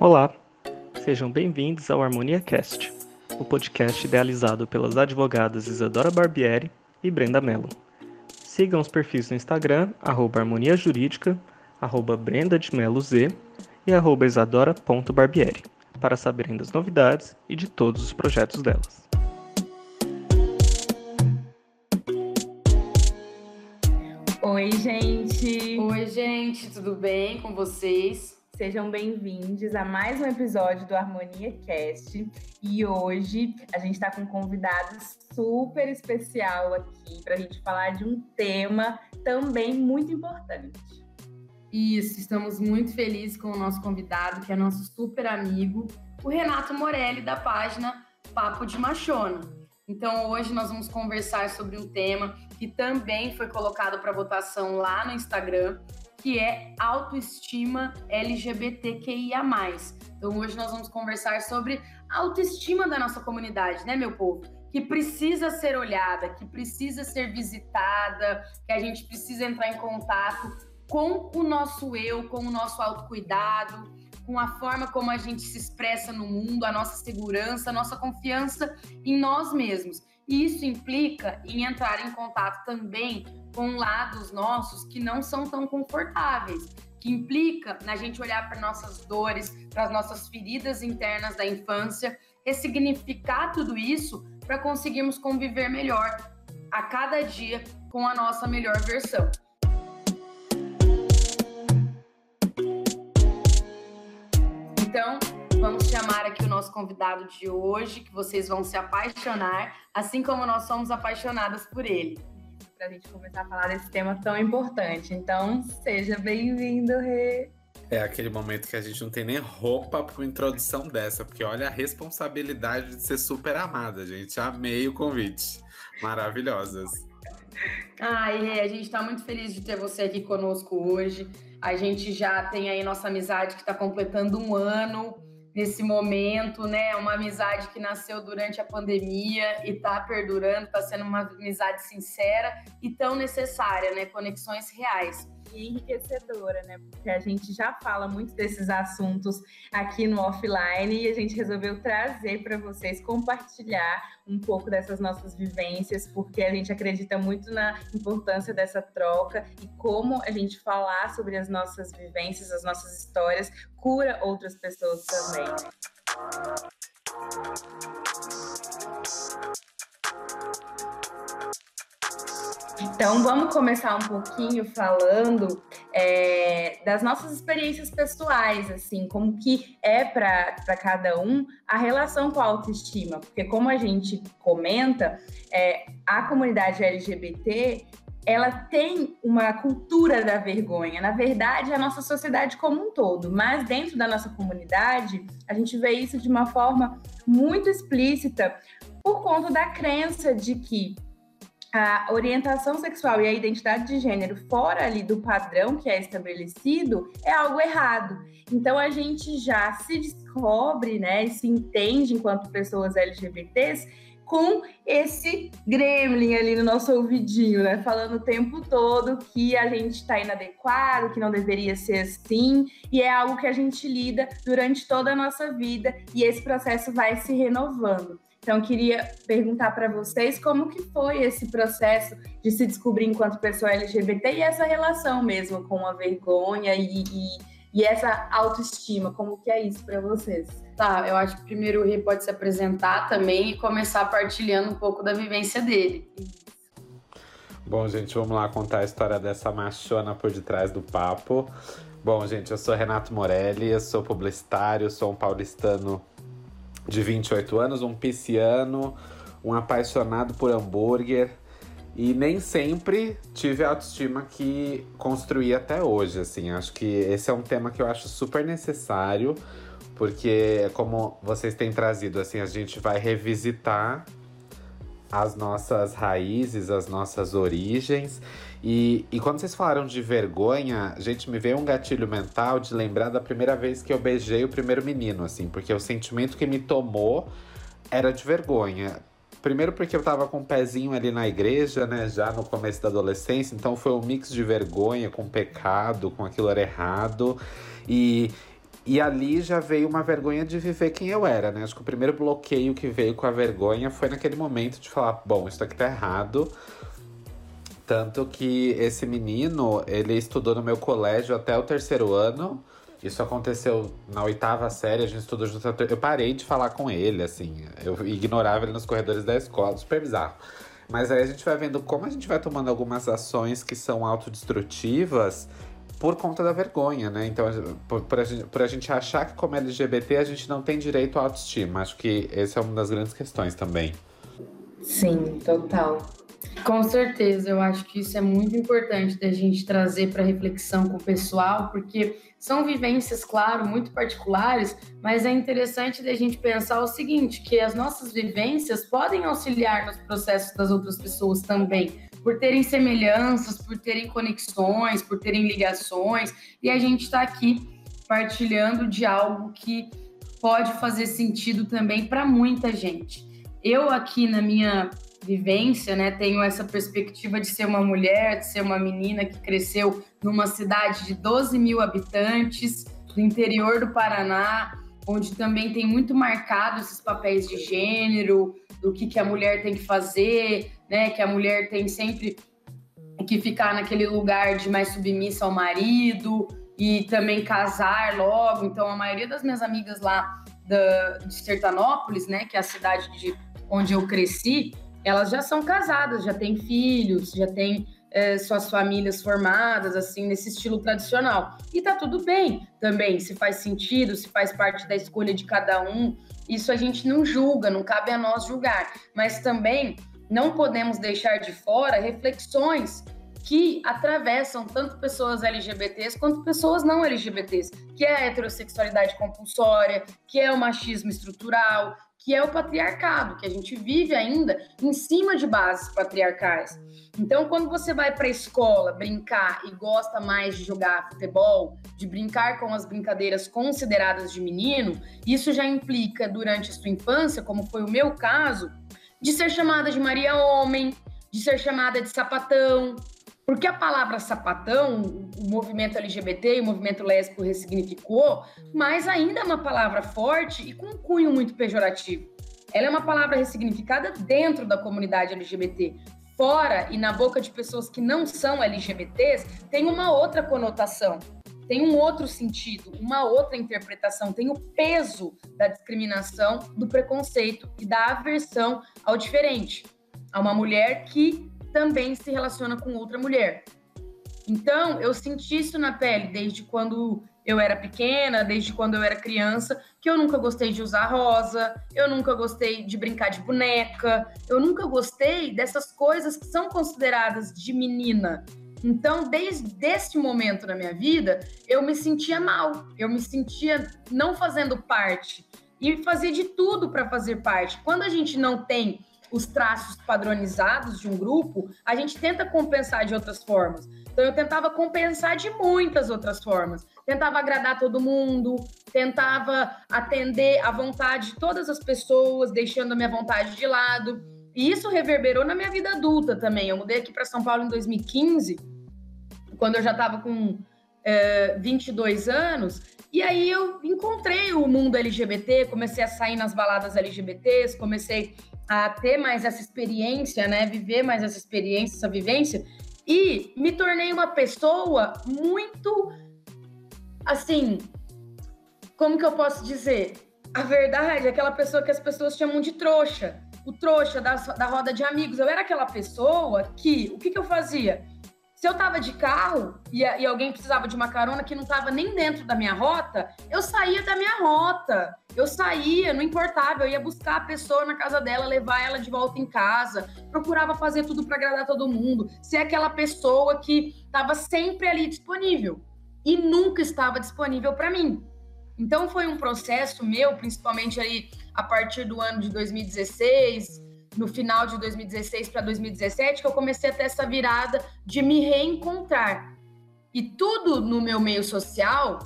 Olá, sejam bem-vindos ao Harmonia Cast, o podcast idealizado pelas advogadas Isadora Barbieri e Brenda Mello. Sigam os perfis no Instagram, arroba harmonia jurídica, arroba Brenda de Mello Z e arroba isadora.barbieri, para saberem das novidades e de todos os projetos delas. Oi, gente! Oi, gente, tudo bem com vocês? Sejam bem-vindos a mais um episódio do Harmonia Cast. E hoje a gente está com um convidado super especial aqui para a gente falar de um tema também muito importante. Isso, estamos muito felizes com o nosso convidado, que é nosso super amigo, o Renato Morelli, da página Papo de Machona. Então, hoje nós vamos conversar sobre um tema que também foi colocado para votação lá no Instagram, que é autoestima LGBTQIA+. Então, hoje nós vamos conversar sobre a autoestima da nossa comunidade, né, meu povo? Que precisa ser olhada, que precisa ser visitada, que a gente precisa entrar em contato com o nosso eu, com o nosso autocuidado, com a forma como a gente se expressa no mundo, a nossa segurança, a nossa confiança em nós mesmos. Isso implica em entrar em contato também com lados nossos que não são tão confortáveis, que implica na gente olhar para nossas dores, para as nossas feridas internas da infância, ressignificar tudo isso para conseguirmos conviver melhor a cada dia com a nossa melhor versão. Então, vamos chamar aqui o nosso convidado de hoje, que vocês vão se apaixonar, assim como nós somos apaixonadas por ele. Para a gente começar a falar desse tema tão importante. Então, seja bem-vindo, Rê. É aquele momento que a gente não tem nem roupa para uma introdução dessa, porque olha a responsabilidade de ser super amada, gente. Amei o convite. Maravilhosas. Ai, Rê, a gente está muito feliz de ter você aqui conosco hoje. A gente já tem aí nossa amizade que está completando um ano nesse momento, né? Uma amizade que nasceu durante a pandemia e está perdurando, está sendo uma amizade sincera e tão necessária, né? Conexões reais e enriquecedora, né? Porque a gente já fala muito desses assuntos aqui no offline e a gente resolveu trazer para vocês compartilhar um pouco dessas nossas vivências, porque a gente acredita muito na importância dessa troca e como a gente falar sobre as nossas vivências, as nossas histórias, cura outras pessoas também. Então, vamos começar um pouquinho falando é, das nossas experiências pessoais, assim, como que é para cada um a relação com a autoestima, porque como a gente comenta, é, a comunidade LGBT ela tem uma cultura da vergonha. Na verdade, é a nossa sociedade como um todo, mas dentro da nossa comunidade, a gente vê isso de uma forma muito explícita por conta da crença de que a orientação sexual e a identidade de gênero fora ali do padrão que é estabelecido é algo errado. Então a gente já se descobre, né, e se entende enquanto pessoas LGBTs com esse gremlin ali no nosso ouvidinho, né? Falando o tempo todo que a gente está inadequado, que não deveria ser assim, e é algo que a gente lida durante toda a nossa vida e esse processo vai se renovando. Então, queria perguntar para vocês como que foi esse processo de se descobrir enquanto pessoa LGBT e essa relação mesmo com a vergonha e, e, e essa autoestima, como que é isso para vocês? Tá, eu acho que primeiro o Rê pode se apresentar também e começar partilhando um pouco da vivência dele. Bom, gente, vamos lá contar a história dessa machona por detrás do papo. Bom, gente, eu sou Renato Morelli, eu sou publicitário, sou um paulistano de 28 anos, um pisciano, um apaixonado por hambúrguer. E nem sempre tive a autoestima que construí até hoje, assim. Acho que esse é um tema que eu acho super necessário, porque como vocês têm trazido, assim, a gente vai revisitar as nossas raízes, as nossas origens. E, e quando vocês falaram de vergonha, gente, me veio um gatilho mental de lembrar da primeira vez que eu beijei o primeiro menino, assim, porque o sentimento que me tomou era de vergonha. Primeiro porque eu tava com um pezinho ali na igreja, né, já no começo da adolescência, então foi um mix de vergonha com pecado, com aquilo era errado. E, E ali já veio uma vergonha de viver quem eu era, né? Acho que o primeiro bloqueio que veio com a vergonha foi naquele momento de falar: bom, isso aqui tá errado. Tanto que esse menino, ele estudou no meu colégio até o terceiro ano. Isso aconteceu na oitava série, a gente estudou junto. Eu parei de falar com ele, assim. Eu ignorava ele nos corredores da escola, super bizarro. Mas aí a gente vai vendo como a gente vai tomando algumas ações que são autodestrutivas por conta da vergonha, né? Então, por, por, a gente, por a gente achar que como LGBT a gente não tem direito à autoestima. Acho que essa é uma das grandes questões também. Sim, total. Com certeza, eu acho que isso é muito importante da gente trazer para reflexão com o pessoal, porque são vivências, claro, muito particulares, mas é interessante da gente pensar o seguinte, que as nossas vivências podem auxiliar nos processos das outras pessoas também, por terem semelhanças, por terem conexões, por terem ligações, e a gente está aqui partilhando de algo que pode fazer sentido também para muita gente. Eu aqui na minha vivência, né? Tenho essa perspectiva de ser uma mulher, de ser uma menina que cresceu numa cidade de 12 mil habitantes, do interior do Paraná, onde também tem muito marcado esses papéis de gênero, do que, que a mulher tem que fazer, né? Que a mulher tem sempre que ficar naquele lugar de mais submissa ao marido e também casar logo. Então, a maioria das minhas amigas lá da, de Sertanópolis, né? Que é a cidade de, onde eu cresci, elas já são casadas, já têm filhos, já têm é, suas famílias formadas, assim, nesse estilo tradicional. E tá tudo bem também, se faz sentido, se faz parte da escolha de cada um. Isso a gente não julga, não cabe a nós julgar. Mas também não podemos deixar de fora reflexões que atravessam tanto pessoas LGBTs quanto pessoas não LGBTs, que é a heterossexualidade compulsória, que é o machismo estrutural, que é o patriarcado, que a gente vive ainda em cima de bases patriarcais. Então, quando você vai para a escola brincar e gosta mais de jogar futebol, de brincar com as brincadeiras consideradas de menino, isso já implica, durante a sua infância, como foi o meu caso, de ser chamada de Maria Homem, de ser chamada de sapatão, porque a palavra sapatão, o movimento LGBT e o movimento lésbico ressignificou, mas ainda é uma palavra forte e com um cunho muito pejorativo. Ela é uma palavra ressignificada dentro da comunidade LGBT. Fora e na boca de pessoas que não são LGBTs, tem uma outra conotação, tem um outro sentido, uma outra interpretação, tem o peso da discriminação, do preconceito e da aversão ao diferente. A uma mulher que também se relaciona com outra mulher. Então, eu senti isso na pele desde quando eu era pequena, desde quando eu era criança, que eu nunca gostei de usar rosa, eu nunca gostei de brincar de boneca, eu nunca gostei dessas coisas que são consideradas de menina. Então, desde esse momento na minha vida, eu me sentia mal, eu me sentia não fazendo parte e fazia de tudo para fazer parte. Quando a gente não tem os traços padronizados de um grupo, a gente tenta compensar de outras formas. Então eu tentava compensar de muitas outras formas. Tentava agradar todo mundo, tentava atender à vontade de todas as pessoas, deixando a minha vontade de lado. E isso reverberou na minha vida adulta também. Eu mudei aqui para São Paulo em 2015, quando eu já estava com é, 22 anos. E aí eu encontrei o mundo LGBT, comecei a sair nas baladas LGBTs, comecei a ter mais essa experiência, né? Viver mais essa experiência, essa vivência. E me tornei uma pessoa muito assim. Como que eu posso dizer? A verdade é aquela pessoa que as pessoas chamam de trouxa. O trouxa da, da roda de amigos. Eu era aquela pessoa que. O que, que eu fazia? Se eu tava de carro e, e, alguém precisava de uma carona que não tava nem dentro da minha rota, eu saía da minha rota. Eu saía, não importava, eu ia buscar a pessoa na casa dela, levar ela de volta em casa, procurava fazer tudo para agradar todo mundo, ser aquela pessoa que estava sempre ali disponível e nunca estava disponível para mim. Então foi um processo meu, principalmente ali a partir do ano de 2016, no final de 2016 para 2017 que eu comecei a ter essa virada de me reencontrar. E tudo no meu meio social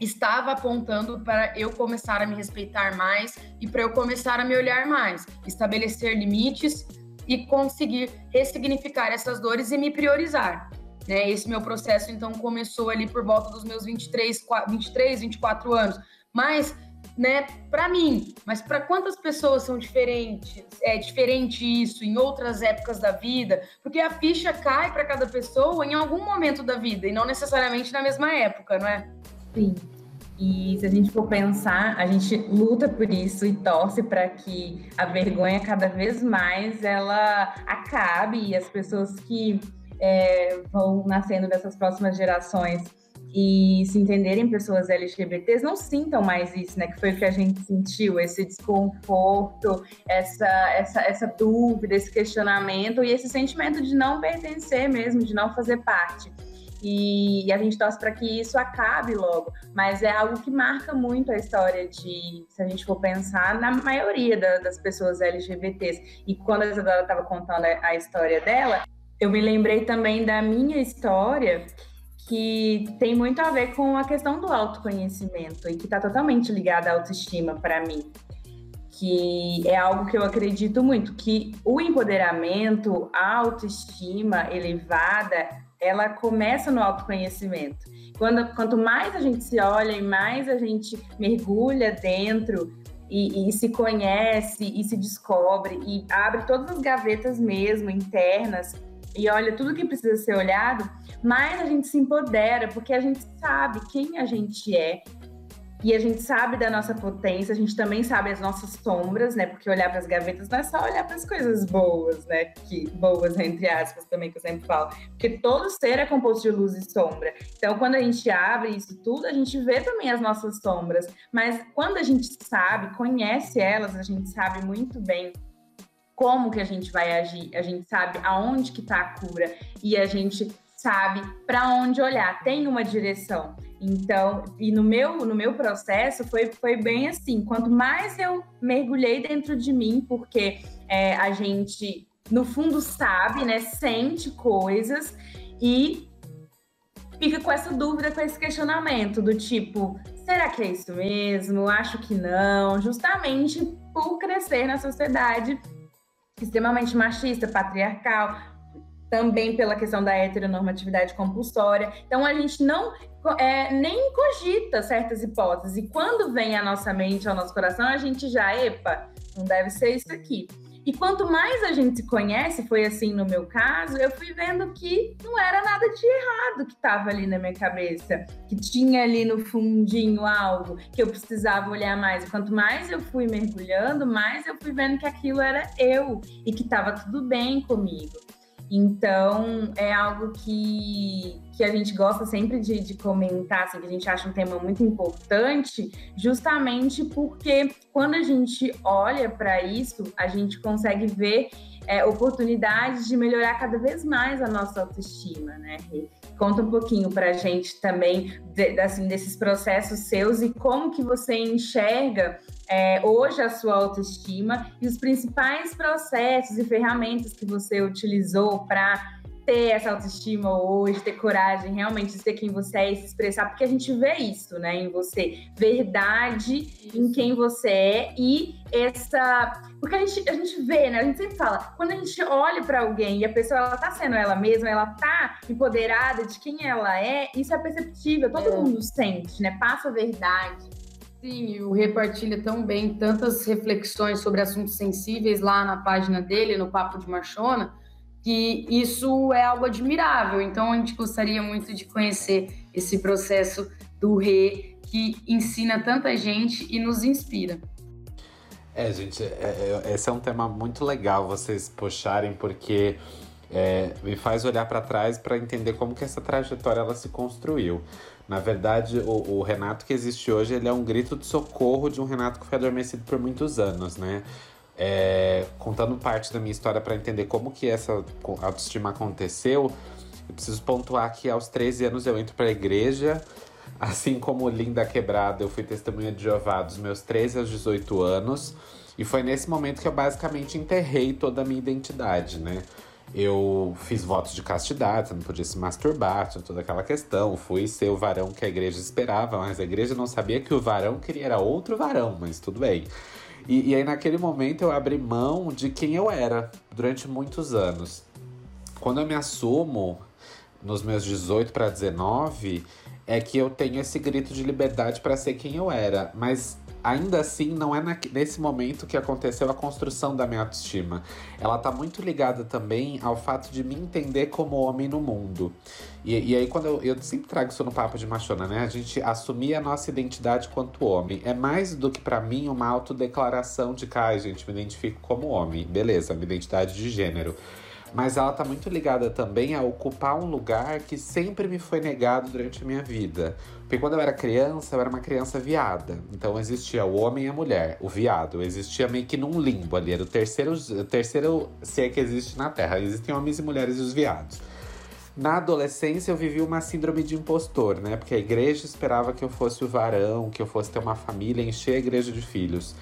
estava apontando para eu começar a me respeitar mais e para eu começar a me olhar mais, estabelecer limites e conseguir ressignificar essas dores e me priorizar. Né? Esse meu processo, então, começou ali por volta dos meus 23, 23 24 anos. Mas né, para mim, mas para quantas pessoas são diferentes? É diferente isso em outras épocas da vida, porque a ficha cai para cada pessoa em algum momento da vida e não necessariamente na mesma época, não é? Sim. E se a gente for pensar, a gente luta por isso e torce para que a vergonha cada vez mais ela acabe e as pessoas que é, vão nascendo dessas próximas gerações e se entenderem pessoas LGBTs não sintam mais isso, né? Que foi o que a gente sentiu, esse desconforto, essa, essa, essa dúvida, esse questionamento e esse sentimento de não pertencer mesmo, de não fazer parte. E, a gente torce para que isso acabe logo, mas é algo que marca muito a história de, se a gente for pensar, na maioria da, das pessoas LGBTs. E quando a Isadora estava contando a, a história dela, eu me lembrei também da minha história que tem muito a ver com a questão do autoconhecimento e que está totalmente ligada à autoestima para mim. Que é algo que eu acredito muito, que o empoderamento, a autoestima elevada, ela começa no autoconhecimento. Quando, quanto mais a gente se olha e mais a gente mergulha dentro e, e, se conhece e se descobre e abre todas as gavetas mesmo internas e olha tudo que precisa ser olhado, mais a gente se empodera, porque a gente sabe quem a gente é e a gente sabe da nossa potência, a gente também sabe as nossas sombras, né? Porque olhar para as gavetas não é só olhar para as coisas boas, né? Que boas entre aspas também que eu sempre falo, porque todo ser é composto de luz e sombra. Então, quando a gente abre isso tudo, a gente vê também as nossas sombras, mas quando a gente sabe, conhece elas, a gente sabe muito bem como que a gente vai agir, a gente sabe aonde que está a cura e a gente sabe para onde olhar, tem uma direção. Então, e no meu no meu processo foi, foi bem assim, quanto mais eu mergulhei dentro de mim, porque é, a gente no fundo sabe, né, sente coisas e fica com essa dúvida, com esse questionamento do tipo, será que é isso mesmo? Acho que não, justamente por crescer na sociedade extremamente machista, patriarcal, também pela questão da heteronormatividade compulsória. Então a gente não é, nem cogita certas hipóteses. E quando vem à nossa mente, ao nosso coração, a gente já, epa, não deve ser isso aqui. E quanto mais a gente se conhece, foi assim no meu caso, eu fui vendo que não era nada de errado que estava ali na minha cabeça, que tinha ali no fundinho algo que eu precisava olhar mais. E quanto mais eu fui mergulhando, mais eu fui vendo que aquilo era eu e que estava tudo bem comigo. Então, é algo que, que a gente gosta sempre de, de comentar, assim, que a gente acha um tema muito importante, justamente porque quando a gente olha para isso, a gente consegue ver é, oportunidades de melhorar cada vez mais a nossa autoestima, né? Conta um pouquinho para a gente também de, assim, desses processos seus e como que você enxerga é, hoje a sua autoestima e os principais processos e ferramentas que você utilizou para ter essa autoestima hoje, ter coragem realmente de ser quem você é e se expressar, porque a gente vê isso, né, em você, verdade em quem você é e essa, porque a gente, a gente vê, né, a gente sempre fala, quando a gente olha para alguém e a pessoa ela tá sendo ela mesma, ela tá empoderada de quem ela é, isso é perceptível, todo é. mundo sente, né, passa a verdade. Sim, o repartilha tão bem tantas reflexões sobre assuntos sensíveis lá na página dele, no Papo de Machona, que isso é algo admirável. Então, a gente gostaria muito de conhecer esse processo do Rê, que ensina tanta gente e nos inspira. É, gente, é, é, esse é um tema muito legal vocês puxarem, porque é, me faz olhar para trás para entender como que essa trajetória ela se construiu. Na verdade, o, o, Renato que existe hoje, ele é um grito de socorro de um Renato que foi adormecido por muitos anos, né? É, contando parte da minha história para entender como que essa autoestima aconteceu, eu preciso pontuar que aos 13 anos eu entro para a igreja, assim como Linda Quebrada, eu fui testemunha de Jeová dos meus 13 aos 18 anos, e foi nesse momento que eu basicamente enterrei toda a minha identidade, né? Eu fiz votos de castidade, não podia se masturbar, tinha toda aquela questão. Fui ser o varão que a igreja esperava, mas a igreja não sabia que o varão queria era outro varão, mas tudo bem. E, e aí, naquele momento, eu abri mão de quem eu era durante muitos anos. Quando eu me assumo, nos meus 18 para 19 é que eu tenho esse grito de liberdade para ser quem eu era, mas ainda assim não é na, nesse momento que aconteceu a construção da minha autoestima. Ela tá muito ligada também ao fato de me entender como homem no mundo. E, e aí, quando eu, eu sempre trago isso no papo de machona, né? A gente assumir a nossa identidade quanto homem. É mais do que para mim uma autodeclaração de que, ai, gente, me identifico como homem. Beleza, minha identidade de gênero mas ela tá muito ligada também a ocupar um lugar que sempre me foi negado durante a minha vida. Porque quando eu era criança, eu era uma criança viada. Então existia o homem e a mulher, o viado. Existia meio que num limbo ali. Era o terceiro, o terceiro ser que existe na Terra. Existem homens e mulheres e os viados. Na adolescência eu vivi uma síndrome de impostor, né? Porque a igreja esperava que eu fosse o varão, que eu fosse ter uma família, encher a igreja de filhos.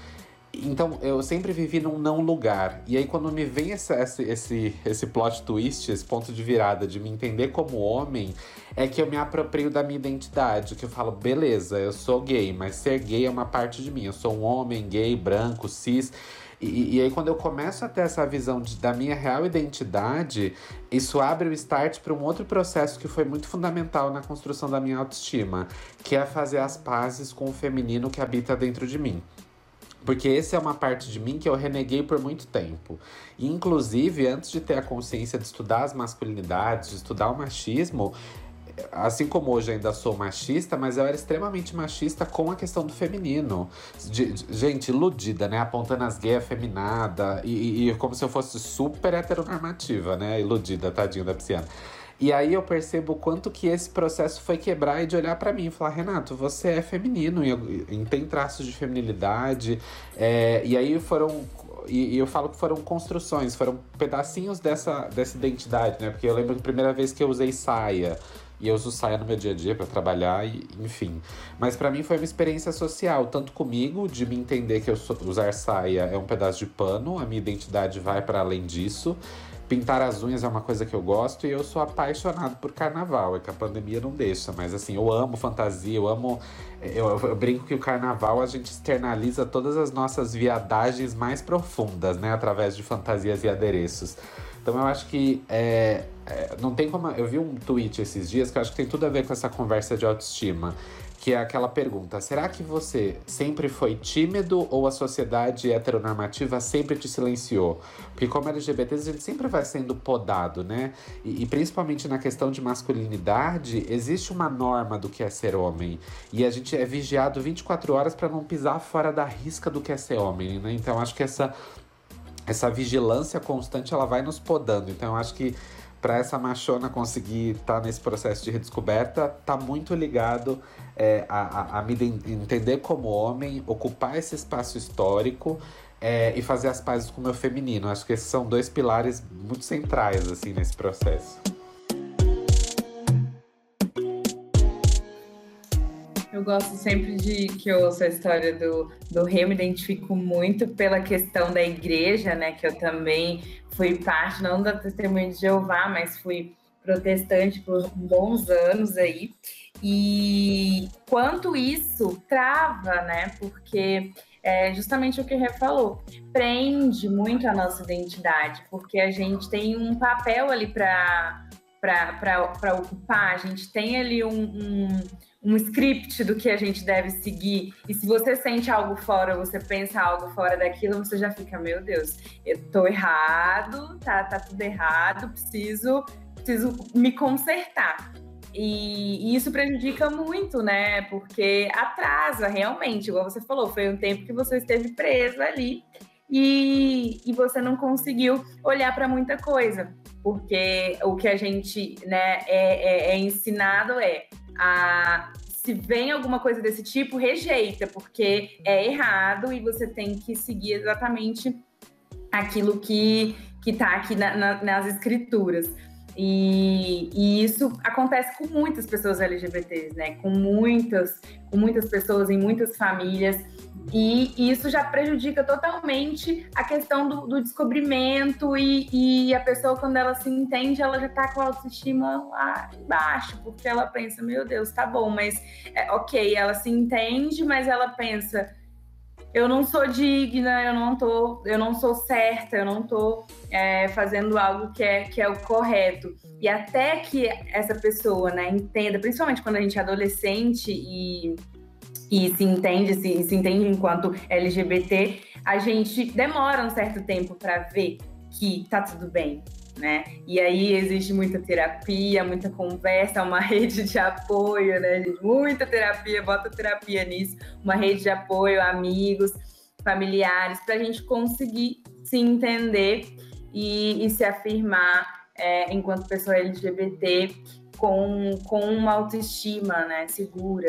Então, eu sempre vivi num não lugar. E aí, quando me vem esse, esse, esse plot twist, esse ponto de virada de me entender como homem, é que eu me aproprio da minha identidade. Que eu falo, beleza, eu sou gay, mas ser gay é uma parte de mim. Eu sou um homem gay, branco, cis. E, e aí, quando eu começo a ter essa visão de, da minha real identidade, isso abre o start para um outro processo que foi muito fundamental na construção da minha autoestima, que é fazer as pazes com o feminino que habita dentro de mim. Porque essa é uma parte de mim que eu reneguei por muito tempo. E, inclusive, antes de ter a consciência de estudar as masculinidades, de estudar o machismo, assim como hoje ainda sou machista, mas eu era extremamente machista com a questão do feminino. De, de, gente, iludida, né? Apontando as gays afeminada e, e, como se eu fosse super heteronormativa, né? Iludida, tadinho da pisciana. E aí eu percebo o quanto que esse processo foi quebrar e de olhar para mim e falar, Renato, você é feminino e, e tem traços de feminilidade. É, e aí foram e, e, eu falo que foram construções, foram pedacinhos dessa, dessa identidade, né? Porque eu lembro que a primeira vez que eu usei saia, e eu uso saia no meu dia a dia para trabalhar, e, enfim. Mas para mim foi uma experiência social, tanto comigo, de me entender que eu sou, usar saia é um pedaço de pano, a minha identidade vai para além disso. Pintar as unhas é uma coisa que eu gosto e eu sou apaixonado por carnaval. É que a pandemia não deixa, mas assim, eu amo fantasia, eu amo. Eu, eu, brinco que o carnaval a gente externaliza todas as nossas viadagens mais profundas, né? Através de fantasias e adereços. Então eu acho que é, é, não tem como. Eu vi um tweet esses dias que eu acho que tem tudo a ver com essa conversa de autoestima que é aquela pergunta: será que você sempre foi tímido ou a sociedade heteronormativa sempre te silenciou? Porque, como LGBTs, a gente sempre vai sendo podado, né? E, e, principalmente na questão de masculinidade, existe uma norma do que é ser homem. E a gente é vigiado 24 horas para não pisar fora da risca do que é ser homem, né? Então, acho que essa, essa vigilância constante ela vai nos podando. Então, eu acho que para essa machona conseguir estar tá nesse processo de redescoberta, tá muito ligado é, a, a, a, me entender como homem, ocupar esse espaço histórico é, e fazer as pazes com o meu feminino. Acho que esses são dois pilares muito centrais assim nesse processo. Eu gosto sempre de que eu ouço a história do, do rei, me identifico muito pela questão da igreja, né? Que eu também fui parte, não da testemunha de Jeová, mas fui protestante por bons anos aí. E quanto isso trava, né? Porque é justamente o que Rê falou, prende muito a nossa identidade, porque a gente tem um papel ali para ocupar, a gente tem ali um, um um script do que a gente deve seguir. E se você sente algo fora, você pensa algo fora daquilo, você já fica, meu Deus, eu tô errado, tá, tá tudo errado, preciso, preciso me consertar. E, e, isso prejudica muito, né? Porque atrasa realmente, igual você falou, foi um tempo que você esteve preso ali e, e você não conseguiu olhar para muita coisa. Porque o que a gente né, é, é, é ensinado é a se vem alguma coisa desse tipo, rejeita, porque é errado e você tem que seguir exatamente aquilo que está aqui na, na, nas escrituras. E, e, isso acontece com muitas pessoas LGBTs, né? Com muitas, com muitas pessoas em muitas famílias. E, isso já prejudica totalmente a questão do, do descobrimento e, e, a pessoa, quando ela se entende, ela já tá com a autoestima lá embaixo, porque ela pensa, meu Deus, tá bom, mas é, ok, ela se entende, mas ela pensa, eu não sou digna, eu não tô, eu não sou certa, eu não tô é, fazendo algo que é, que é o correto. E até que essa pessoa, né, entenda, principalmente quando a gente é adolescente e, e se entende, se, se entende enquanto LGBT, a gente demora um certo tempo para ver que tá tudo bem, né? E aí existe muita terapia, muita conversa, uma rede de apoio, né? Muita terapia, bota terapia nisso, uma rede de apoio, amigos, familiares, para a gente conseguir se entender e, e se afirmar é, enquanto pessoa LGBT com, com uma autoestima, né, segura.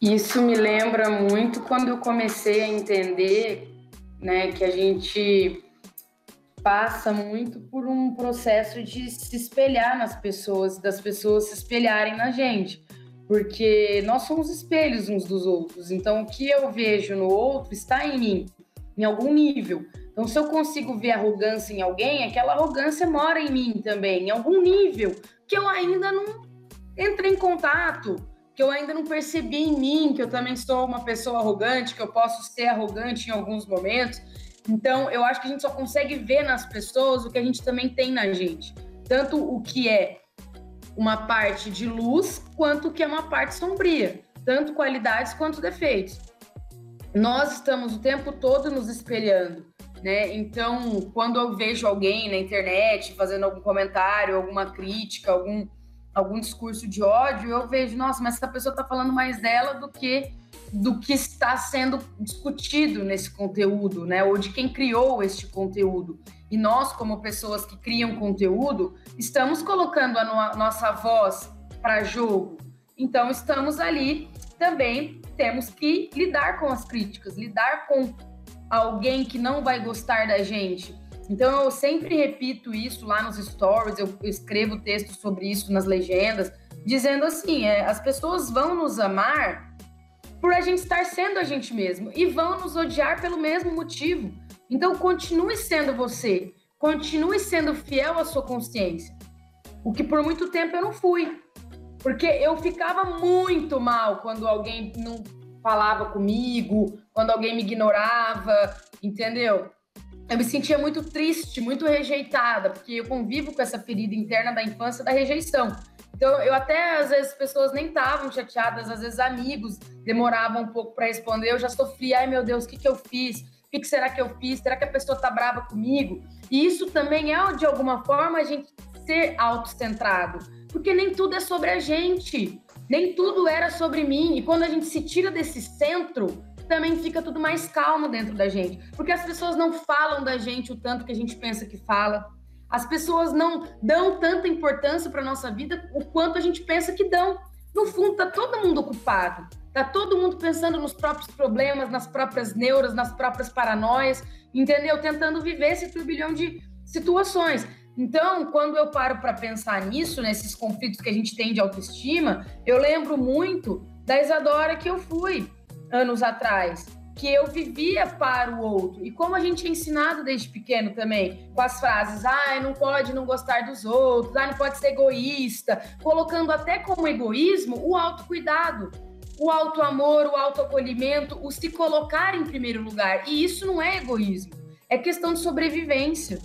Isso me lembra muito quando eu comecei a entender né, que a gente passa muito por um processo de se espelhar nas pessoas, das pessoas se espelharem na gente, porque nós somos espelhos uns dos outros. Então, o que eu vejo no outro está em mim, em algum nível. Então, se eu consigo ver arrogância em alguém, aquela arrogância mora em mim também, em algum nível, que eu ainda não entrei em contato que eu ainda não percebi em mim, que eu também sou uma pessoa arrogante, que eu posso ser arrogante em alguns momentos. Então, eu acho que a gente só consegue ver nas pessoas o que a gente também tem na gente. Tanto o que é uma parte de luz, quanto o que é uma parte sombria. Tanto qualidades quanto defeitos. Nós estamos o tempo todo nos espelhando. Né? Então, quando eu vejo alguém na internet fazendo algum comentário, alguma crítica, algum, algum discurso de ódio, eu vejo, nossa, mas essa pessoa está falando mais dela do que do que está sendo discutido nesse conteúdo, né? Ou de quem criou este conteúdo. E nós, como pessoas que criam conteúdo, estamos colocando a no nossa voz para jogo. Então, estamos ali também temos que lidar com as críticas, lidar com alguém que não vai gostar da gente, então eu sempre repito isso lá nos stories, eu escrevo textos sobre isso nas legendas, dizendo assim: é, as pessoas vão nos amar por a gente estar sendo a gente mesmo e vão nos odiar pelo mesmo motivo. Então continue sendo você, continue sendo fiel à sua consciência. O que por muito tempo eu não fui. Porque eu ficava muito mal quando alguém não falava comigo, quando alguém me ignorava, entendeu? eu me sentia muito triste, muito rejeitada, porque eu convivo com essa ferida interna da infância da rejeição. Então, eu até, às vezes, pessoas nem estavam chateadas, às vezes amigos demoravam um pouco para responder, eu já sofria, ai meu Deus, o que, que eu fiz? O que, que será que eu fiz? Será que a pessoa tá brava comigo? E isso também é, de alguma forma, a gente ser autocentrado, porque nem tudo é sobre a gente, nem tudo era sobre mim. E quando a gente se tira desse centro, também fica tudo mais calmo dentro da gente. Porque as pessoas não falam da gente o tanto que a gente pensa que fala. As pessoas não dão tanta importância para nossa vida o quanto a gente pensa que dão. No fundo, tá todo mundo ocupado. Tá todo mundo pensando nos próprios problemas, nas próprias neuras, nas próprias paranoias, entendeu? Tentando viver esse turbilhão de situações. Então, quando eu paro para pensar nisso, nesses conflitos que a gente tem de autoestima, eu lembro muito da Isadora que eu fui anos atrás, que eu vivia para o outro. E como a gente é ensinado desde pequeno também, com as frases, ah, não pode não gostar dos outros, ah, não pode ser egoísta, colocando até como egoísmo o autocuidado, o auto-amor, o auto-acolhimento, o se colocar em primeiro lugar. E isso não é egoísmo, é questão de sobrevivência.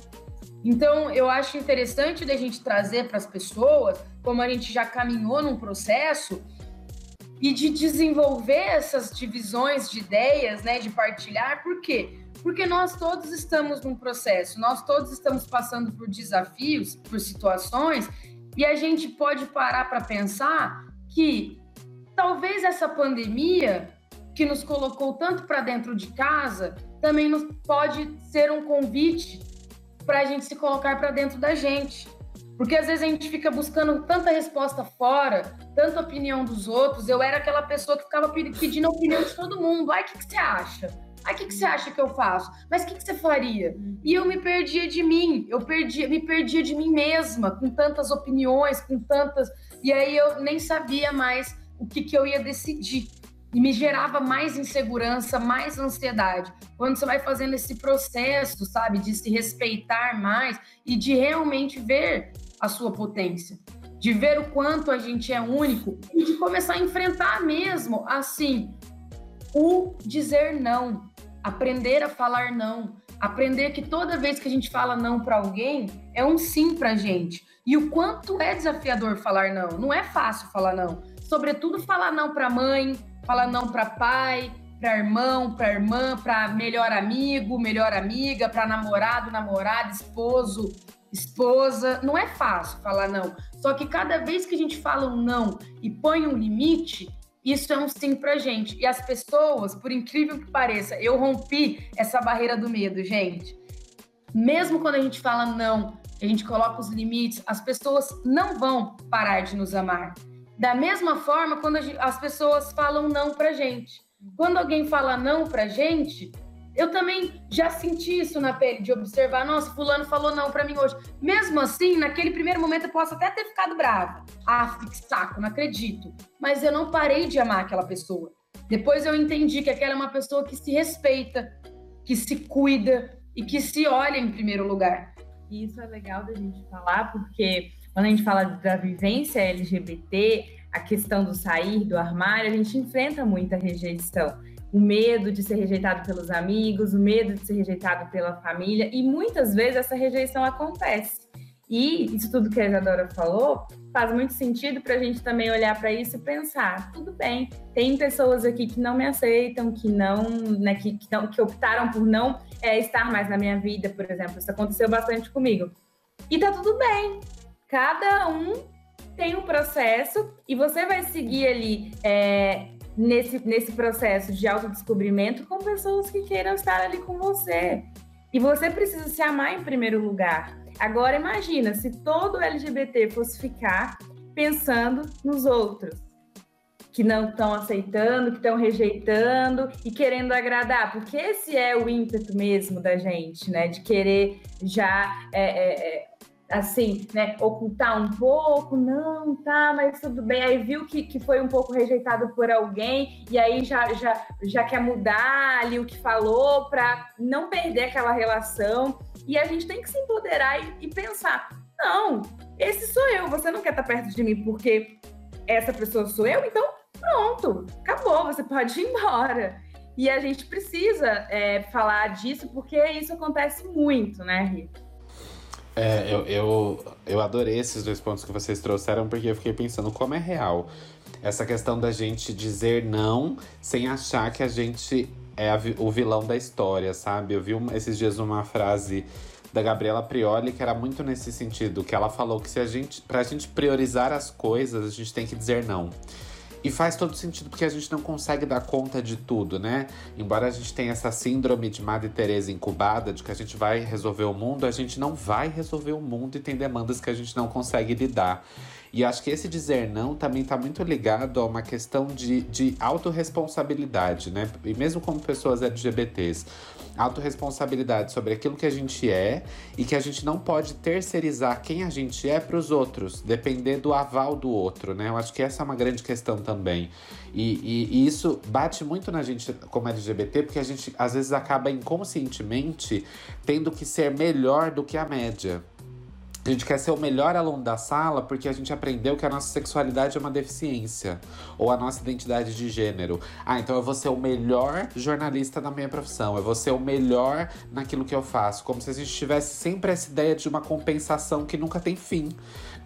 Então, eu acho interessante da gente trazer para as pessoas, como a gente já caminhou num processo, e de desenvolver essas divisões de ideias, né, de partilhar. Por quê? Porque nós todos estamos num processo, nós todos estamos passando por desafios, por situações, e a gente pode parar para pensar que talvez essa pandemia que nos colocou tanto para dentro de casa também nos pode ser um convite para a gente se colocar para dentro da gente. Porque às vezes a gente fica buscando tanta resposta fora, tanta opinião dos outros. Eu era aquela pessoa que ficava pedindo a opinião de todo mundo. Ai, o que, que você acha? Ai, o que, que você acha que eu faço? Mas o que, que você faria? E eu me perdia de mim, eu perdia, me perdia de mim mesma, com tantas opiniões, com tantas. E aí eu nem sabia mais o que, que eu ia decidir. E me gerava mais insegurança, mais ansiedade. Quando você vai fazendo esse processo, sabe, de se respeitar mais e de realmente ver a sua potência, de ver o quanto a gente é único e de começar a enfrentar mesmo, assim, o dizer não, aprender a falar não, aprender que toda vez que a gente fala não para alguém é um sim para gente. E o quanto é desafiador falar não. Não é fácil falar não. Sobretudo falar não para mãe, falar não para pai, para irmão, para irmã, para melhor amigo, melhor amiga, para namorado, namorada, esposo, esposa. Não é fácil falar não. Só que cada vez que a gente fala um não e põe um limite, isso é um sim pra gente. E as pessoas, por incrível que pareça, eu rompi essa barreira do medo, gente. Mesmo quando a gente fala não, a gente coloca os limites, as pessoas não vão parar de nos amar. Da mesma forma, quando as pessoas falam não pra gente. Quando alguém fala não pra gente, eu também já senti isso na pele, de observar, nossa, fulano falou não pra mim hoje. Mesmo assim, naquele primeiro momento eu posso até ter ficado brava. Ah, que saco, não acredito. Mas eu não parei de amar aquela pessoa. Depois eu entendi que aquela é uma pessoa que se respeita, que se cuida e que se olha em primeiro lugar. E isso é legal da gente falar, porque quando a gente fala da vivência LGBT, a questão do sair do armário, a gente enfrenta muita rejeição. O medo de ser rejeitado pelos amigos, o medo de ser rejeitado pela família, e muitas vezes essa rejeição acontece. E isso tudo que a Isadora falou faz muito sentido para a gente também olhar para isso e pensar: tudo bem, tem pessoas aqui que não me aceitam, que não, né, que, que, não, que optaram por não é, estar mais na minha vida, por exemplo. Isso aconteceu bastante comigo. E tá tudo bem. Cada um tem um processo e você vai seguir ali é, nesse, nesse processo de autodescobrimento com pessoas que queiram estar ali com você. E você precisa se amar em primeiro lugar. Agora imagina se todo LGBT fosse ficar pensando nos outros que não estão aceitando, que estão rejeitando e querendo agradar, porque esse é o ímpeto mesmo da gente, né? De querer já é, é, é assim, né, ocultar um pouco, não, tá, mas tudo bem. Aí viu que, que foi um pouco rejeitado por alguém e aí já, já, já quer mudar ali o que falou para não perder aquela relação. E a gente tem que se empoderar e, e pensar: não, esse sou eu, você não quer estar perto de mim porque essa pessoa sou eu, então pronto, acabou, você pode ir embora. E a gente precisa é, falar disso porque isso acontece muito, né, Rita? É, eu, eu, eu adorei esses dois pontos que vocês trouxeram, porque eu fiquei pensando como é real essa questão da gente dizer não sem achar que a gente é a, o vilão da história, sabe? Eu vi um, esses dias uma frase da Gabriela Prioli que era muito nesse sentido, que ela falou que se a gente, pra gente priorizar as coisas, a gente tem que dizer não. E faz todo sentido porque a gente não consegue dar conta de tudo, né? Embora a gente tenha essa síndrome de Madre Teresa incubada, de que a gente vai resolver o mundo, a gente não vai resolver o mundo e tem demandas que a gente não consegue lidar. E acho que esse dizer não também está muito ligado a uma questão de, de autorresponsabilidade, né? E mesmo como pessoas LGBTs autorresponsabilidade sobre aquilo que a gente é e que a gente não pode terceirizar quem a gente é para os outros, depender do aval do outro, né? Eu acho que essa é uma grande questão também. E, e, e isso bate muito na gente como LGBT, porque a gente às vezes acaba inconscientemente tendo que ser melhor do que a média. A gente quer ser o melhor aluno da sala porque a gente aprendeu que a nossa sexualidade é uma deficiência. Ou a nossa identidade de gênero. Ah, então eu vou ser o melhor jornalista na minha profissão. Eu vou ser o melhor naquilo que eu faço. Como se a gente tivesse sempre essa ideia de uma compensação que nunca tem fim.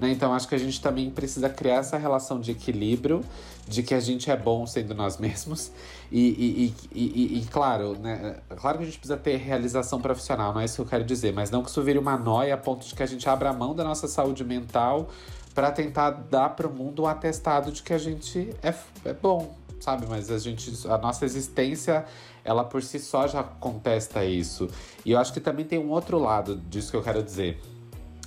Né? Então acho que a gente também precisa criar essa relação de equilíbrio, de que a gente é bom sendo nós mesmos. E, e, e, e, claro, né? Claro que a gente precisa ter realização profissional, não é isso que eu quero dizer, mas não que isso vire uma noia a ponto de que a gente abra mão da nossa saúde mental para tentar dar para o mundo um atestado de que a gente é, é bom, sabe? Mas a gente, a nossa existência, ela por si só já contesta isso. E eu acho que também tem um outro lado disso que eu quero dizer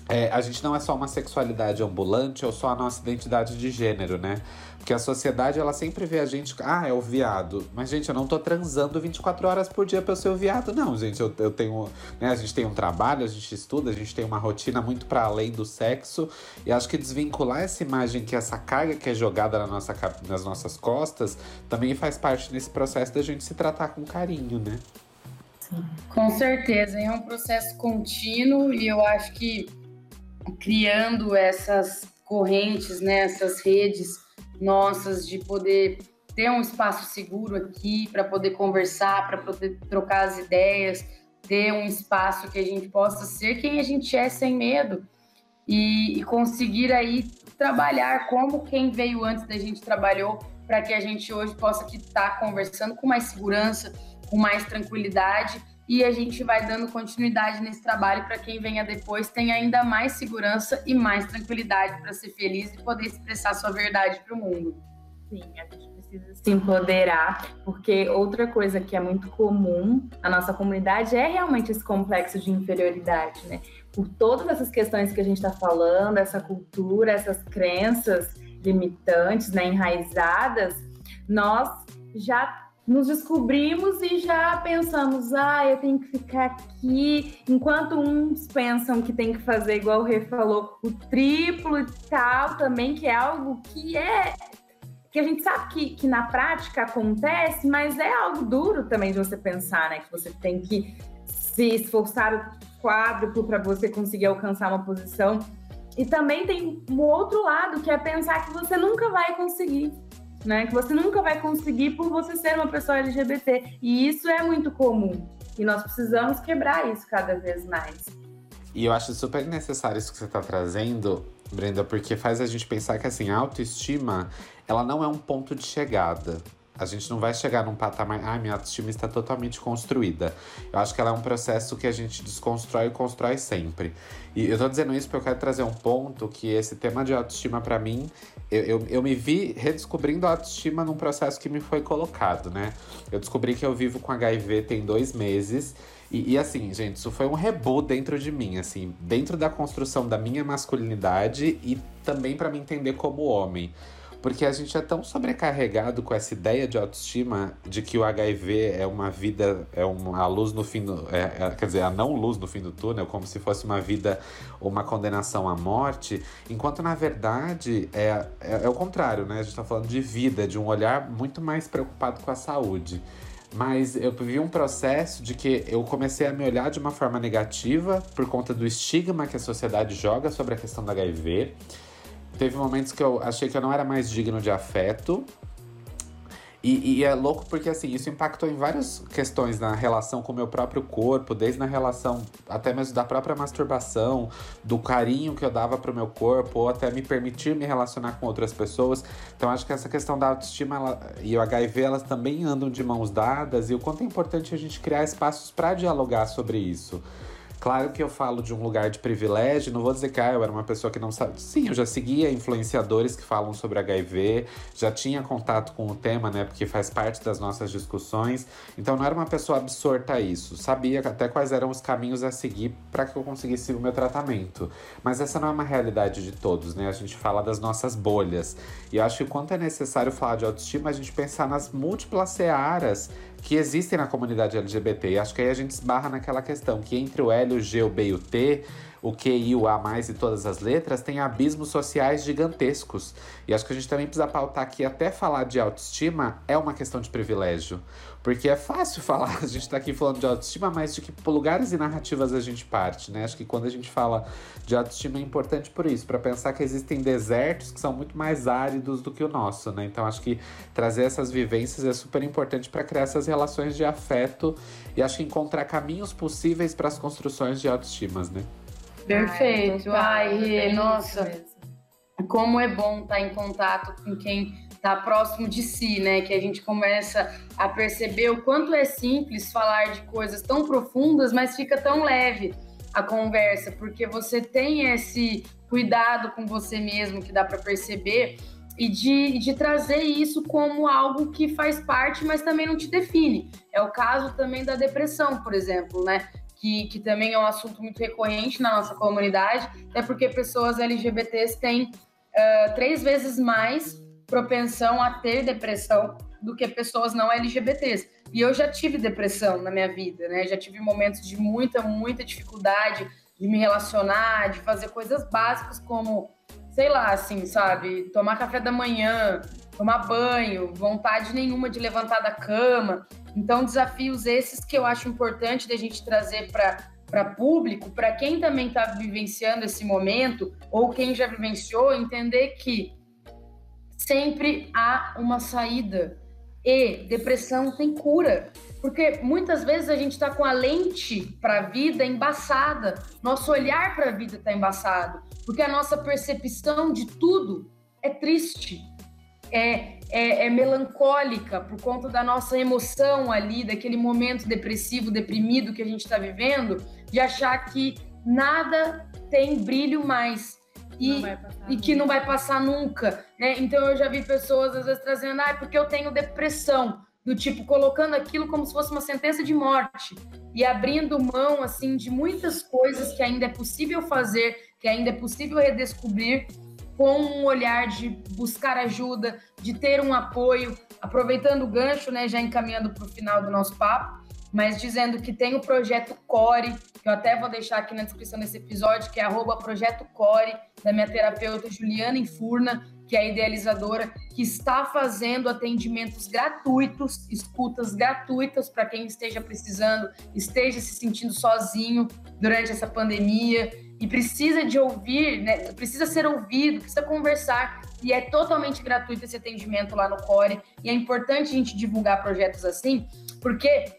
é, a gente não é só uma sexualidade ambulante ou só a nossa identidade de gênero, né? Porque a sociedade, ela sempre vê a gente, ah, é o viado. Mas, gente, eu não tô transando 24 horas por dia pra eu ser o viado, não, gente. Eu, eu tenho, né, a gente tem um trabalho, a gente estuda, a gente tem uma rotina muito para além do sexo. E acho que desvincular essa imagem, que essa carga que é jogada na nossa, nas nossas costas, também faz parte desse processo da gente se tratar com carinho, né? Com certeza, é um processo contínuo e eu acho que criando essas correntes, né, essas redes nossas de poder ter um espaço seguro aqui para poder conversar, para poder trocar as ideias, ter um espaço que a gente possa ser quem a gente é sem medo e, e conseguir aí trabalhar como quem veio antes da gente trabalhou para que a gente hoje possa estar tá conversando com mais segurança, com mais tranquilidade e a gente vai dando continuidade nesse trabalho para quem venha depois tenha ainda mais segurança e mais tranquilidade para ser feliz e poder expressar sua verdade para o mundo. Sim, a gente precisa se empoderar, porque outra coisa que é muito comum na nossa comunidade é realmente esse complexo de inferioridade, né? Por todas essas questões que a gente está falando, essa cultura, essas crenças limitantes, né, enraizadas, nós já nos descobrimos e já pensamos, ah, eu tenho que ficar aqui, enquanto uns pensam que tem que fazer, igual o Rê falou, o triplo e tal também, que é algo que é que a gente sabe que, que na prática acontece, mas é algo duro também de você pensar, né? Que você tem que se esforçar o quádruplo para você conseguir alcançar uma posição. E também tem um outro lado, que é pensar que você nunca vai conseguir né? Que você nunca vai conseguir por você ser uma pessoa LGBT. E isso é muito comum. E nós precisamos quebrar isso cada vez mais. E eu acho super necessário isso que você está trazendo, Brenda, porque faz a gente pensar que assim, a autoestima, ela não é um ponto de chegada. A gente não vai chegar num patamar, ah, minha autoestima está totalmente construída. Eu acho que ela é um processo que a gente desconstrói e constrói sempre. E eu tô dizendo isso porque eu quero trazer um ponto que esse tema de autoestima, para mim, eu, eu, eu, me vi redescobrindo a autoestima num processo que me foi colocado, né? Eu descobri que eu vivo com HIV tem dois meses. E, e, assim, gente, isso foi um reboot dentro de mim, assim, dentro da construção da minha masculinidade e também para me entender como homem. Porque a gente é tão sobrecarregado com essa ideia de autoestima de que o HIV é uma vida, é uma luz no fim do. É, é, quer dizer, a não luz no fim do túnel, como se fosse uma vida uma condenação à morte, enquanto na verdade é, é, é o contrário, né? A gente tá falando de vida, de um olhar muito mais preocupado com a saúde. Mas eu vi um processo de que eu comecei a me olhar de uma forma negativa por conta do estigma que a sociedade joga sobre a questão do HIV. Teve momentos que eu achei que eu não era mais digno de afeto. E, e, é louco porque, assim, isso impactou em várias questões na relação com o meu próprio corpo, desde na relação até mesmo da própria masturbação, do carinho que eu dava pro meu corpo, ou até me permitir me relacionar com outras pessoas. Então, acho que essa questão da autoestima ela, e o HIV, elas também andam de mãos dadas, e o quanto é importante a gente criar espaços para dialogar sobre isso. Claro que eu falo de um lugar de privilégio, não vou dizer que ah, eu era uma pessoa que não sabe. Sim, eu já seguia influenciadores que falam sobre HIV, já tinha contato com o tema, né? Porque faz parte das nossas discussões. Então não era uma pessoa absorta a isso. Sabia até quais eram os caminhos a seguir para que eu conseguisse o meu tratamento. Mas essa não é uma realidade de todos, né? A gente fala das nossas bolhas. E eu acho que quanto é necessário falar de autoestima, a gente pensar nas múltiplas searas que existem na comunidade LGBT. E acho que aí a gente esbarra naquela questão que entre o L, o G, o B e o T, o Q, I, o A mais e todas as letras, tem abismos sociais gigantescos. E acho que a gente também precisa pautar que até falar de autoestima é uma questão de privilégio. Porque é fácil falar, a gente está aqui falando de autoestima, mas de que lugares e narrativas a gente parte, né? Acho que quando a gente fala de autoestima é importante por isso, para pensar que existem desertos que são muito mais áridos do que o nosso, né? Então acho que trazer essas vivências é super importante para criar essas relações de afeto e acho que encontrar caminhos possíveis para as construções de autoestimas, né? Perfeito. Ai, Ai nossa. Como é bom estar em contato com quem está próximo de si, né? Que a gente começa a perceber o quanto é simples falar de coisas tão profundas, mas fica tão leve a conversa, porque você tem esse cuidado com você mesmo que dá para perceber e de, de trazer isso como algo que faz parte, mas também não te define. É o caso também da depressão, por exemplo, né? Que, que também é um assunto muito recorrente na nossa comunidade, é porque pessoas LGBTs têm uh, três vezes mais propensão a ter depressão do que pessoas não LGBTs. E eu já tive depressão na minha vida, né? Já tive momentos de muita, muita dificuldade de me relacionar, de fazer coisas básicas como, sei lá, assim, sabe? Tomar café da manhã, tomar banho, vontade nenhuma de levantar da cama. Então, desafios esses que eu acho importante da gente trazer para público, para quem também está vivenciando esse momento, ou quem já vivenciou, entender que sempre há uma saída. E depressão tem cura. Porque muitas vezes a gente está com a lente para a vida embaçada, nosso olhar para a vida está embaçado, porque a nossa percepção de tudo é triste, é, é, é, melancólica por conta da nossa emoção ali, daquele momento depressivo, deprimido que a gente está vivendo, de achar que nada tem brilho mais. E, e que não vai passar nunca, né? Então eu já vi pessoas às vezes trazendo, ah, porque eu tenho depressão do tipo colocando aquilo como se fosse uma sentença de morte e abrindo mão assim de muitas coisas que ainda é possível fazer, que ainda é possível redescobrir com um olhar de buscar ajuda, de ter um apoio, aproveitando o gancho, né, já encaminhando para o final do nosso papo, mas dizendo que tem o projeto Core, que eu até vou deixar aqui na descrição desse episódio, que é arroba projeto Core, da minha terapeuta Juliana Infurna, que é a idealizadora, que está fazendo atendimentos gratuitos, escutas gratuitas para quem esteja precisando, esteja se sentindo sozinho durante essa pandemia e precisa de ouvir, né? precisa ser ouvido, precisa conversar. E é totalmente gratuito esse atendimento lá no Core. E é importante a gente divulgar projetos assim, porque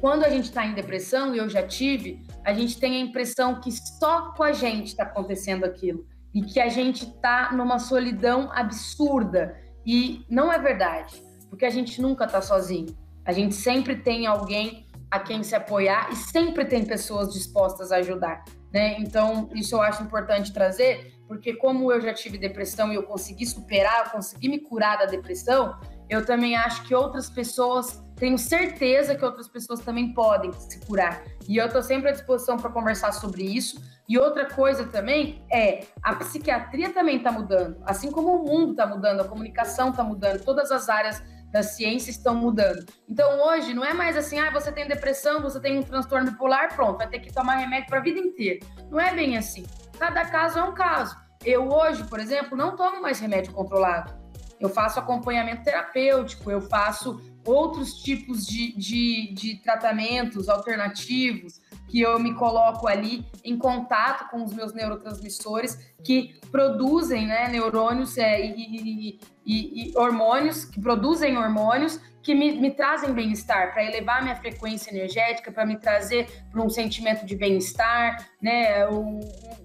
quando a gente está em depressão, e eu já tive, a gente tem a impressão que só com a gente está acontecendo aquilo e que a gente está numa solidão absurda. E não é verdade, porque a gente nunca está sozinho. A gente sempre tem alguém a quem se apoiar e sempre tem pessoas dispostas a ajudar. Né? Então, isso eu acho importante trazer, porque como eu já tive depressão e eu consegui superar, eu consegui me curar da depressão, eu também acho que outras pessoas, tenho certeza que outras pessoas também podem se curar. E eu estou sempre à disposição para conversar sobre isso, e outra coisa também é a psiquiatria também está mudando, assim como o mundo está mudando, a comunicação está mudando, todas as áreas da ciência estão mudando. Então hoje não é mais assim, ah, você tem depressão, você tem um transtorno bipolar, pronto, vai ter que tomar remédio para a vida inteira. Não é bem assim. Cada caso é um caso. Eu hoje, por exemplo, não tomo mais remédio controlado. Eu faço acompanhamento terapêutico, eu faço outros tipos de, de, de tratamentos alternativos, que eu me coloco ali em contato com os meus neurotransmissores que produzem né, neurônios é, e, e, e, hormônios, que produzem hormônios que me, me trazem bem-estar, para elevar minha frequência energética, para me trazer para um sentimento de bem-estar, né?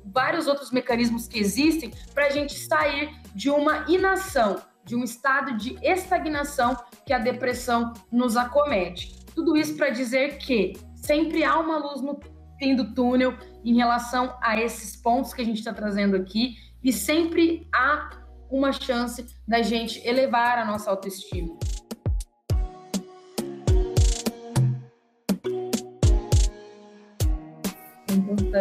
Vários outros mecanismos que existem para a gente sair de uma inação, de um estado de estagnação que a depressão nos acomete. Tudo isso para dizer que sempre há uma luz no fim do túnel em relação a esses pontos que a gente está trazendo aqui e sempre há uma chance da gente elevar a nossa autoestima.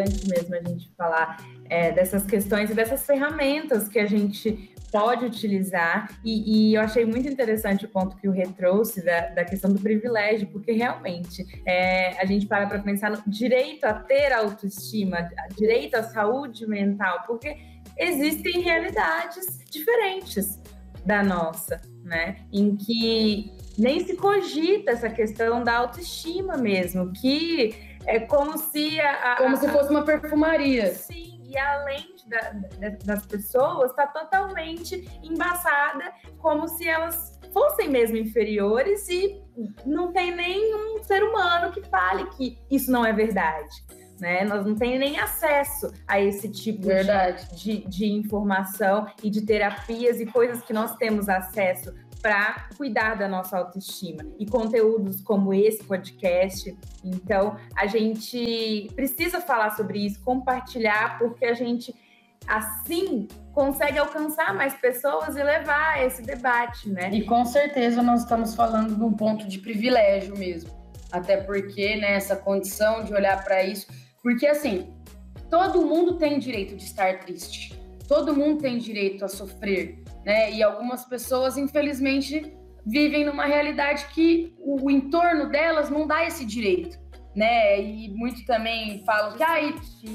Importante mesmo a gente falar é, dessas questões e dessas ferramentas que a gente pode utilizar. E, e, eu achei muito interessante o ponto que o Rê trouxe da, da questão do privilégio, porque realmente é, a gente para para pensar no direito a ter autoestima, direito à saúde mental, porque existem realidades diferentes da nossa, né? Em que nem se cogita essa questão da autoestima mesmo, que é como se a, a como se fosse uma perfumaria. Sim, e além da, das pessoas está totalmente embaçada, como se elas fossem mesmo inferiores e não tem nenhum ser humano que fale que isso não é verdade. Né? Nós não temos nem acesso a esse tipo de, de, de informação e de terapias e coisas que nós temos acesso para cuidar da nossa autoestima. E conteúdos como esse podcast. Então, a gente precisa falar sobre isso, compartilhar, porque a gente assim consegue alcançar mais pessoas e levar esse debate, né? E com certeza nós estamos falando de um ponto de privilégio mesmo. até porque né, essa condição de olhar para isso, porque assim, todo mundo tem direito de estar triste, todo mundo tem direito a sofrer, né? E algumas pessoas, infelizmente, vivem numa realidade que o, entorno delas não dá esse direito né? E muito também falam que ah,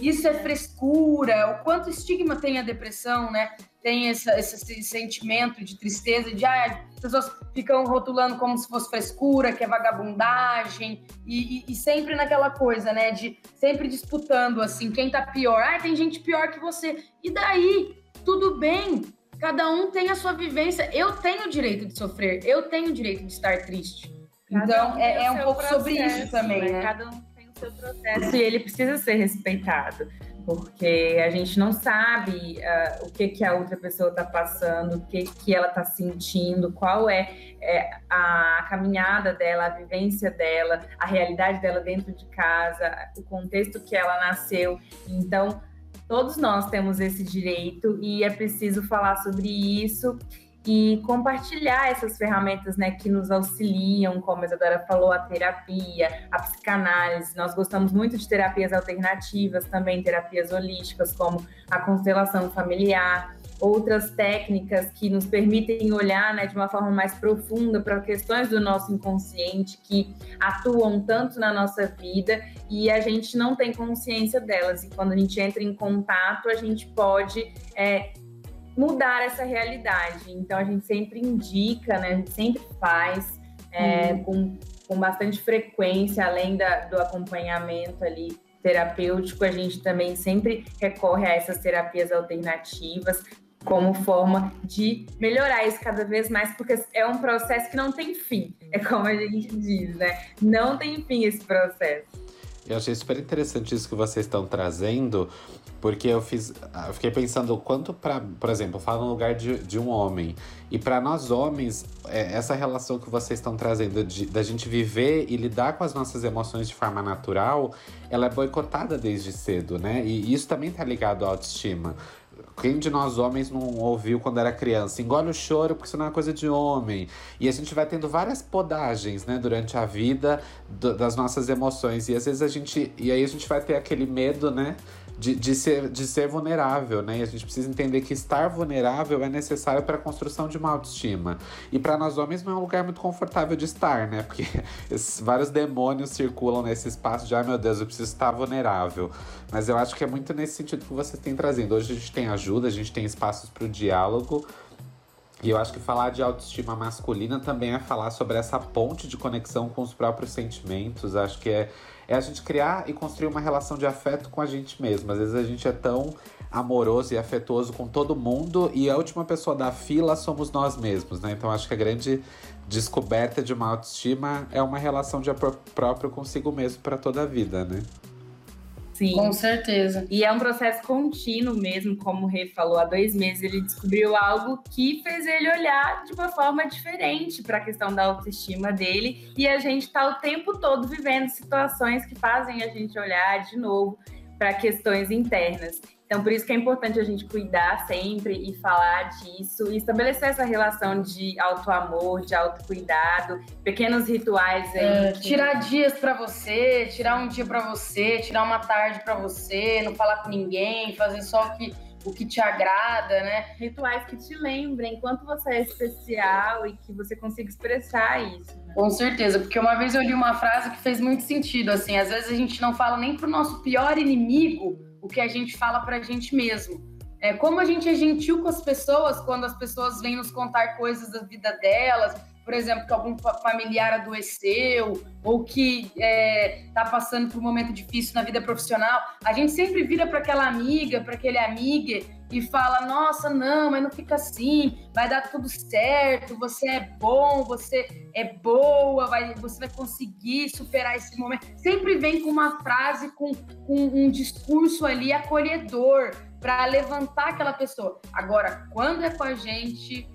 isso é frescura, o quanto estigma tem a depressão, né? Tem essa, esse sentimento de tristeza, de ah, as pessoas ficam rotulando como se fosse frescura, que é vagabundagem, e, e, e, sempre naquela coisa, né? De sempre disputando assim, quem tá pior. Ah, tem gente pior que você. E daí? Tudo bem. Cada um tem a sua vivência. Eu tenho o direito de sofrer, eu tenho o direito de estar triste. Então, um é, é um pouco processo, sobre isso também, né? né? Cada um tem o seu processo e ele precisa ser respeitado, porque a gente não sabe uh, o que, que a outra pessoa está passando, o que, que ela está sentindo, qual é, é, a caminhada dela, a vivência dela, a realidade dela dentro de casa, o contexto que ela nasceu. Então, todos nós temos esse direito e é preciso falar sobre isso e compartilhar essas ferramentas né, que nos auxiliam, como a Isadora falou, a terapia, a psicanálise. Nós gostamos muito de terapias alternativas, também terapias holísticas, como a constelação familiar, outras técnicas que nos permitem olhar né, de uma forma mais profunda para questões do nosso inconsciente que atuam tanto na nossa vida e a gente não tem consciência delas. E quando a gente entra em contato, a gente pode é, mudar essa realidade. Então a gente sempre indica, né? A gente sempre faz é, uhum. com, com bastante frequência, além da, do acompanhamento ali terapêutico, a gente também sempre recorre a essas terapias alternativas como forma de melhorar isso cada vez mais, porque é um processo que não tem fim, é como a gente diz, né? Não tem fim esse processo. Eu achei super interessante isso que vocês estão trazendo, porque eu fiz. Eu fiquei pensando quanto para, por exemplo, falo no lugar de, de um homem. E para nós homens, é, essa relação que vocês estão trazendo de, da gente viver e lidar com as nossas emoções de forma natural, ela é boicotada desde cedo, né? E isso também tá ligado à autoestima. Quem de nós homens não ouviu quando era criança? Engole o choro porque isso não é coisa de homem. E a gente vai tendo várias podagens, né, durante a vida do, das nossas emoções. E às vezes a gente. E aí a gente vai ter aquele medo, né? De, de, ser, de ser vulnerável, né? E a gente precisa entender que estar vulnerável é necessário para a construção de uma autoestima. E para nós homens não é um lugar muito confortável de estar, né? Porque vários demônios circulam nesse espaço de, ai meu Deus, eu preciso estar vulnerável. Mas eu acho que é muito nesse sentido que vocês têm trazendo. Hoje a gente tem ajuda, a gente tem espaços para o diálogo. E eu acho que falar de autoestima masculina também é falar sobre essa ponte de conexão com os próprios sentimentos. Acho que é é a gente criar e construir uma relação de afeto com a gente mesmo. Às vezes a gente é tão amoroso e afetuoso com todo mundo e a última pessoa da fila somos nós mesmos, né? Então acho que a grande descoberta de uma autoestima é uma relação de amor próprio consigo mesmo para toda a vida, né? Sim. Com certeza. E é um processo contínuo mesmo, como o Rê falou, há dois meses ele descobriu algo que fez ele olhar de uma forma diferente para a questão da autoestima dele. E a gente está o tempo todo vivendo situações que fazem a gente olhar de novo para questões internas. Então, por isso que é importante a gente cuidar sempre e falar disso e estabelecer essa relação de auto-amor, de autocuidado, pequenos rituais aí. É, que... Tirar dias para você, tirar um dia para você, tirar uma tarde para você, não falar com ninguém, fazer só o que, o que te agrada, né? Rituais que te lembrem quanto você é especial e que você consiga expressar isso. Com certeza, porque uma vez eu li uma frase que fez muito sentido, assim, às vezes a gente não fala nem pro nosso pior inimigo o que a gente fala para a gente mesmo. É, como a gente é gentil com as pessoas quando as pessoas vêm nos contar coisas da vida delas, por exemplo, que algum familiar adoeceu ou que está é, tá passando por um momento difícil na vida profissional, a gente sempre vira para aquela amiga, para aquele amiga e fala: Nossa, não, mas não fica assim, vai dar tudo certo, você é bom, você é boa, vai, você vai conseguir superar esse momento. Sempre vem com uma frase, com, com um discurso ali acolhedor para levantar aquela pessoa. Agora, quando é com a gente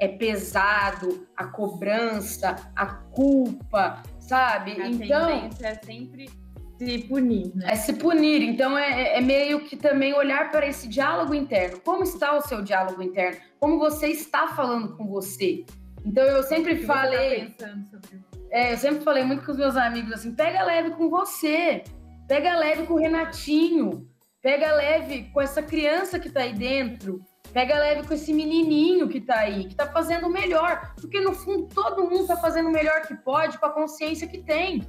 é pesado, a cobrança, a culpa, sabe? A então é sempre se punir, né? É se punir. Então é, é, é meio que também olhar para esse diálogo interno. Como está o seu diálogo interno? Como você está falando com você? Então eu sempre que falei. Você tá sobre é, eu sempre falei muito com os meus amigos assim: pega leve com você, pega leve com o Renatinho, pega leve com essa criança que tá aí dentro, pega leve com esse menininho que tá aí, que tá fazendo o melhor, porque no fundo todo mundo tá fazendo o melhor que pode com a consciência que tem.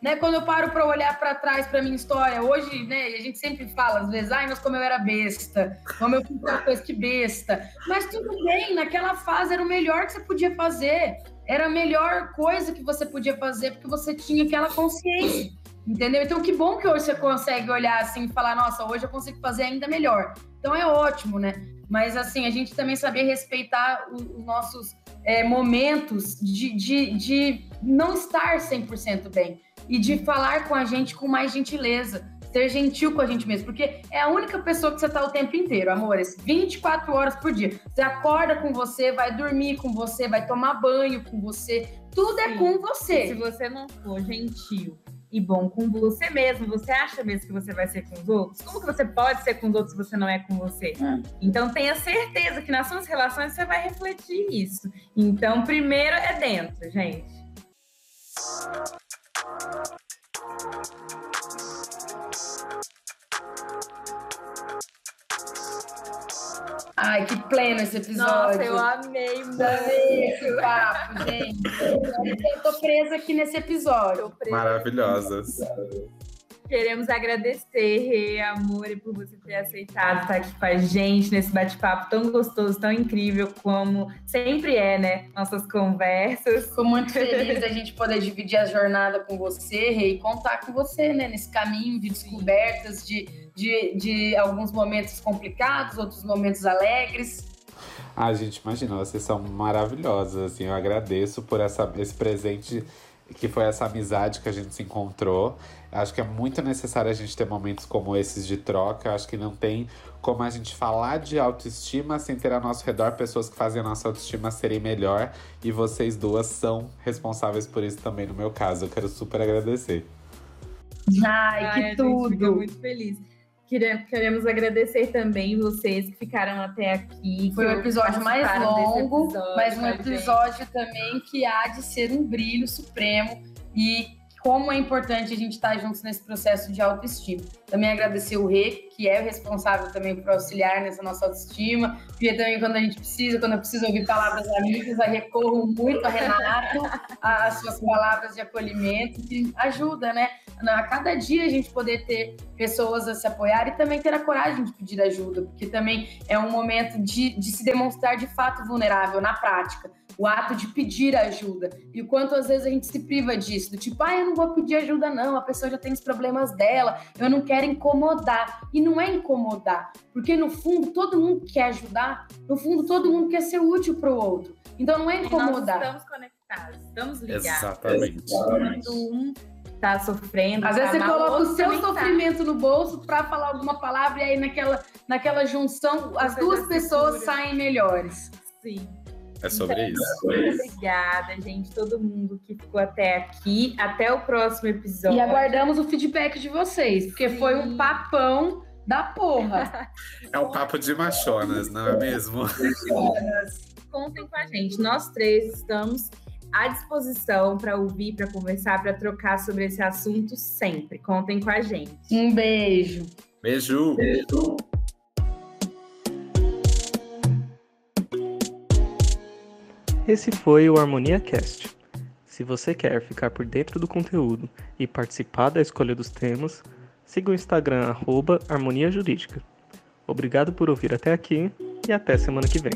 Né, quando eu paro para olhar para trás para minha história, hoje, né, a gente sempre fala às vezes, ai, mas como eu era besta, como eu fiz uma coisa besta. Mas tudo bem, naquela fase era o melhor que você podia fazer era a melhor coisa que você podia fazer porque você tinha aquela consciência. Entendeu? Então, que bom que hoje você consegue olhar assim e falar: nossa, hoje eu consigo fazer ainda melhor. Então, é ótimo, né? Mas, assim, a gente também saber respeitar os nossos é, momentos de, de, de não estar 100% bem e de falar com a gente com mais gentileza ser gentil com a gente mesmo, porque é a única pessoa que você tá o tempo inteiro, amores, 24 horas por dia. Você acorda com você, vai dormir com você, vai tomar banho com você, tudo é Sim. é com você. E se você não for gentil e bom com você mesmo, você acha mesmo que você vai ser com os outros? Como que você pode ser com os outros se você não é com você? É. Então tenha certeza que nas suas relações você vai refletir isso. Então, primeiro é dentro, gente. Ai, que pleno esse episódio. Nossa, eu amei muito. esse papo, gente. Eu tô presa aqui nesse episódio. Maravilhosas. Queremos agradecer, Rê, amor, por você ter aceitado estar aqui com a gente nesse bate-papo tão gostoso, tão incrível, como sempre é, né? Nossas conversas. Fico muito feliz da gente poder dividir a jornada com você, Rê, e contar com você, né? Nesse caminho de descobertas, de, de, de alguns momentos complicados, outros momentos alegres. Ah, gente, imagina, vocês são maravilhosas, assim, eu agradeço por essa, esse presente que foi essa amizade que a gente se encontrou. Acho que é muito necessário a gente ter momentos como esses de troca. Acho que não tem como a gente falar de autoestima sem ter ao nosso redor pessoas que fazem a nossa autoestima serem melhor. E vocês duas são responsáveis por isso também, no meu caso. Eu quero super agradecer. Ai, Ai que tudo! Gente muito feliz. Queremos agradecer também vocês que ficaram até aqui. Foi o episódio mais longo, episódio, mas um episódio também que há de ser um brilho supremo e como é importante a gente estar juntos nesse processo de autoestima. Também agradecer o Rê, que é o responsável também por auxiliar nessa nossa autoestima, porque também quando a gente precisa, quando eu preciso ouvir palavras amigas, eu recorro muito a Renato, às suas palavras de acolhimento, que ajuda, né? A cada dia a gente poder ter pessoas a se apoiar e também ter a coragem de pedir ajuda, porque também é um momento de, de se demonstrar de fato vulnerável na prática o ato de pedir ajuda. E o quanto às vezes a gente se priva disso, do tipo, ah, eu não vou pedir ajuda, não, a pessoa já tem os problemas dela, eu não quero incomodar. E não é incomodar, porque no fundo todo mundo quer ajudar, no fundo todo mundo quer ser útil para o outro. Então não é incomodar. E nós estamos conectados, estamos ligados. Exatamente. Quando um tá sofrendo. Às tá vezes você coloca o seu tá. sofrimento tá. no bolso para falar alguma palavra e aí naquela, naquela junção as duas pessoas saem melhores. Sim. É sobre então, isso. Muito obrigada, gente, todo mundo que ficou até aqui. Até o próximo episódio. E aguardamos o feedback de vocês, porque Sim. foi um papão da porra. É um papo de machonas, não é mesmo? Contem com a gente. Nós três estamos à disposição para ouvir, para conversar, para trocar sobre esse assunto sempre. Contem com a gente. Um beijo. Beijo. Beijo. Esse foi o Harmonia Cast. Se você quer ficar por dentro do conteúdo e participar da escolha dos temas, siga o Instagram arroba Harmonia Jurídica. Obrigado por ouvir até aqui e até semana que vem.